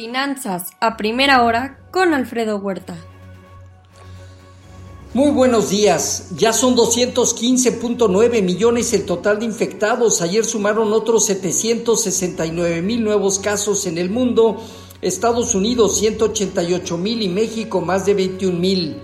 Finanzas a primera hora con Alfredo Huerta. Muy buenos días. Ya son 215.9 millones el total de infectados. Ayer sumaron otros 769 mil nuevos casos en el mundo. Estados Unidos 188 mil y México más de 21 mil.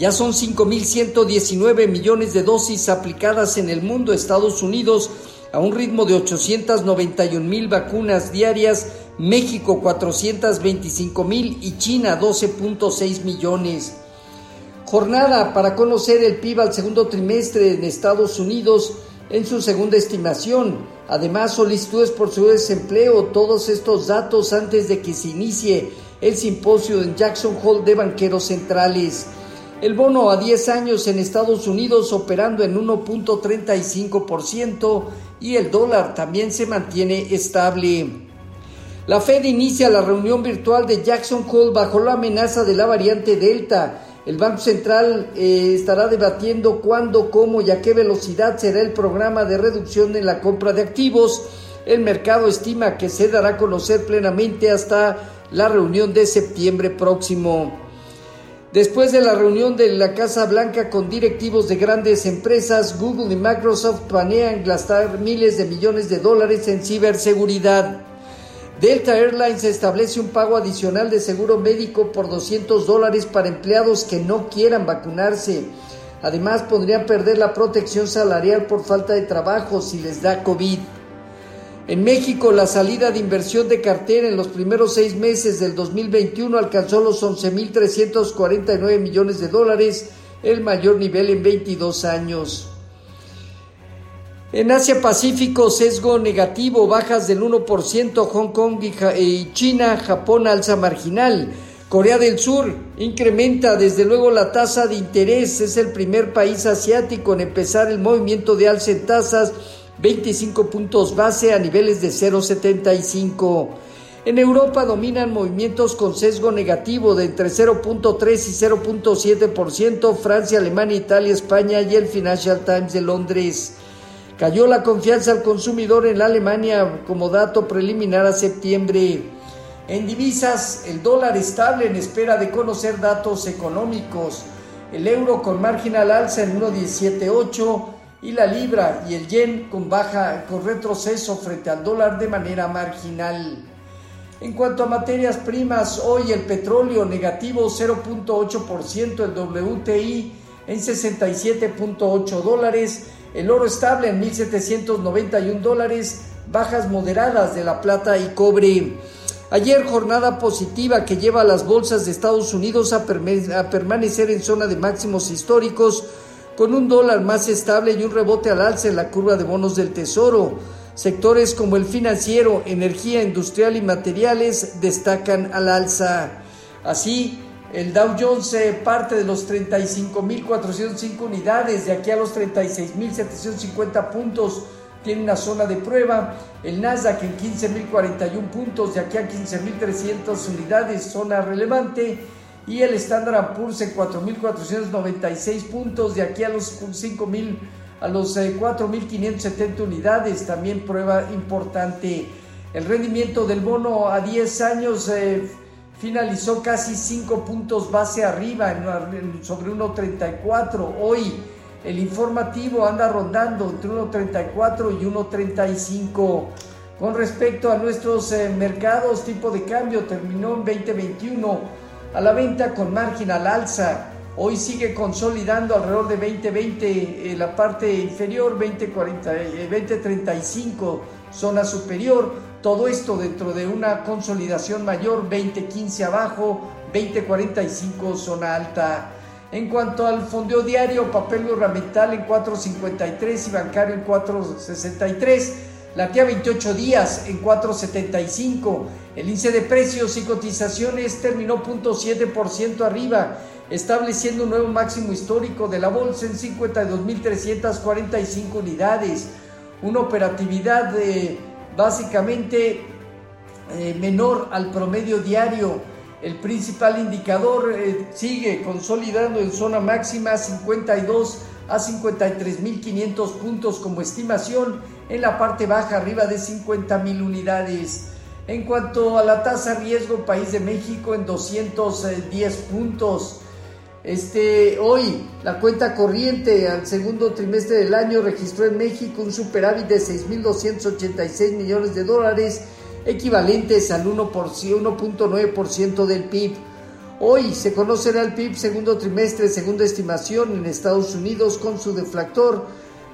Ya son 5.119 millones de dosis aplicadas en el mundo. Estados Unidos a un ritmo de 891 mil vacunas diarias. México 425 mil y China 12.6 millones. Jornada para conocer el PIB al segundo trimestre en Estados Unidos en su segunda estimación. Además, solicitudes por su desempleo, todos estos datos antes de que se inicie el simposio en Jackson Hole de banqueros centrales. El bono a 10 años en Estados Unidos operando en 1.35% y el dólar también se mantiene estable. La Fed inicia la reunión virtual de Jackson Hole bajo la amenaza de la variante Delta el Banco Central eh, estará debatiendo cuándo, cómo y a qué velocidad será el programa de reducción en la compra de activos. El mercado estima que se dará a conocer plenamente hasta la reunión de septiembre próximo. Después de la reunión de la Casa Blanca con directivos de grandes empresas, Google y Microsoft planean gastar miles de millones de dólares en ciberseguridad. Delta Airlines establece un pago adicional de seguro médico por 200 dólares para empleados que no quieran vacunarse. Además, podrían perder la protección salarial por falta de trabajo si les da COVID. En México, la salida de inversión de cartera en los primeros seis meses del 2021 alcanzó los 11.349 millones de dólares, el mayor nivel en 22 años. En Asia Pacífico, sesgo negativo, bajas del 1%, Hong Kong y China, Japón alza marginal. Corea del Sur incrementa desde luego la tasa de interés, es el primer país asiático en empezar el movimiento de alza en tasas, 25 puntos base a niveles de 0,75. En Europa dominan movimientos con sesgo negativo de entre 0.3 y 0.7%, Francia, Alemania, Italia, España y el Financial Times de Londres. Cayó la confianza al consumidor en Alemania como dato preliminar a septiembre. En divisas, el dólar estable en espera de conocer datos económicos. El euro con margen al alza en 1.178 y la libra y el yen con baja con retroceso frente al dólar de manera marginal. En cuanto a materias primas, hoy el petróleo negativo 0.8%, el WTI en 67.8 dólares, el oro estable en 1.791 dólares, bajas moderadas de la plata y cobre. Ayer jornada positiva que lleva a las bolsas de Estados Unidos a, a, permanecer en zona de máximos históricos con un dólar más estable y un rebote al alza en la curva de bonos del tesoro. Sectores como el financiero, energía industrial y materiales destacan al alza. Así, el Dow Jones parte de los 35.405 unidades, de aquí a los 36.750 puntos tiene una zona de prueba. El Nasdaq en 15.041 puntos, de aquí a 15.300 unidades, zona relevante. Y el Standard Poor's en 4.496 puntos, de aquí a los 5.000 a los 4.570 eh, unidades, también prueba importante. El rendimiento del bono a 10 años eh, finalizó casi 5 puntos base arriba en, sobre 1.34. Hoy el informativo anda rondando entre 1.34 y 1.35. Con respecto a nuestros eh, mercados, tipo de cambio terminó en 2021 a la venta con margen al alza. Hoy sigue consolidando alrededor de 2020 eh, la parte inferior, 2040, 2035 eh, zona superior. Todo esto dentro de una consolidación mayor, 2015 abajo, 2045 zona alta. En cuanto al fondeo diario, papel gubernamental en 4.53 y bancario en 4.63. La TIA 28 días en 4.75. El índice de precios y cotizaciones terminó 0.7% arriba, estableciendo un nuevo máximo histórico de la bolsa en 52.345 unidades una operatividad básicamente eh, menor al promedio diario. El principal indicador eh, sigue consolidando en zona máxima 52 a 53.500 puntos como estimación, en la parte baja arriba de 50.000 unidades. En cuanto a la tasa riesgo, país de México en 210 puntos. Este, hoy la cuenta corriente al segundo trimestre del año registró en México un superávit de 6.286 millones de dólares, equivalentes al 1.9% del PIB. Hoy se conocerá el PIB segundo trimestre, segunda estimación en Estados Unidos con su deflactor,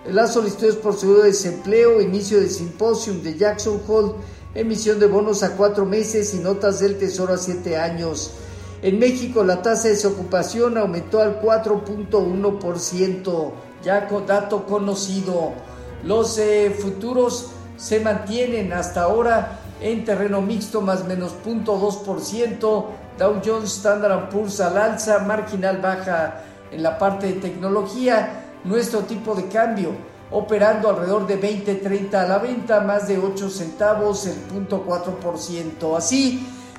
las solicitudes por seguro de desempleo, inicio del simposium de Jackson Hole, emisión de bonos a cuatro meses y notas del Tesoro a siete años. En México la tasa de desocupación aumentó al 4.1%, ya con dato conocido. Los eh, futuros se mantienen hasta ahora en terreno mixto más menos 0.2%, Dow Jones Standard Poor's al alza, marginal baja en la parte de tecnología, nuestro tipo de cambio operando alrededor de 20.30 a la venta, más de 8 centavos, el 0.4%. Así,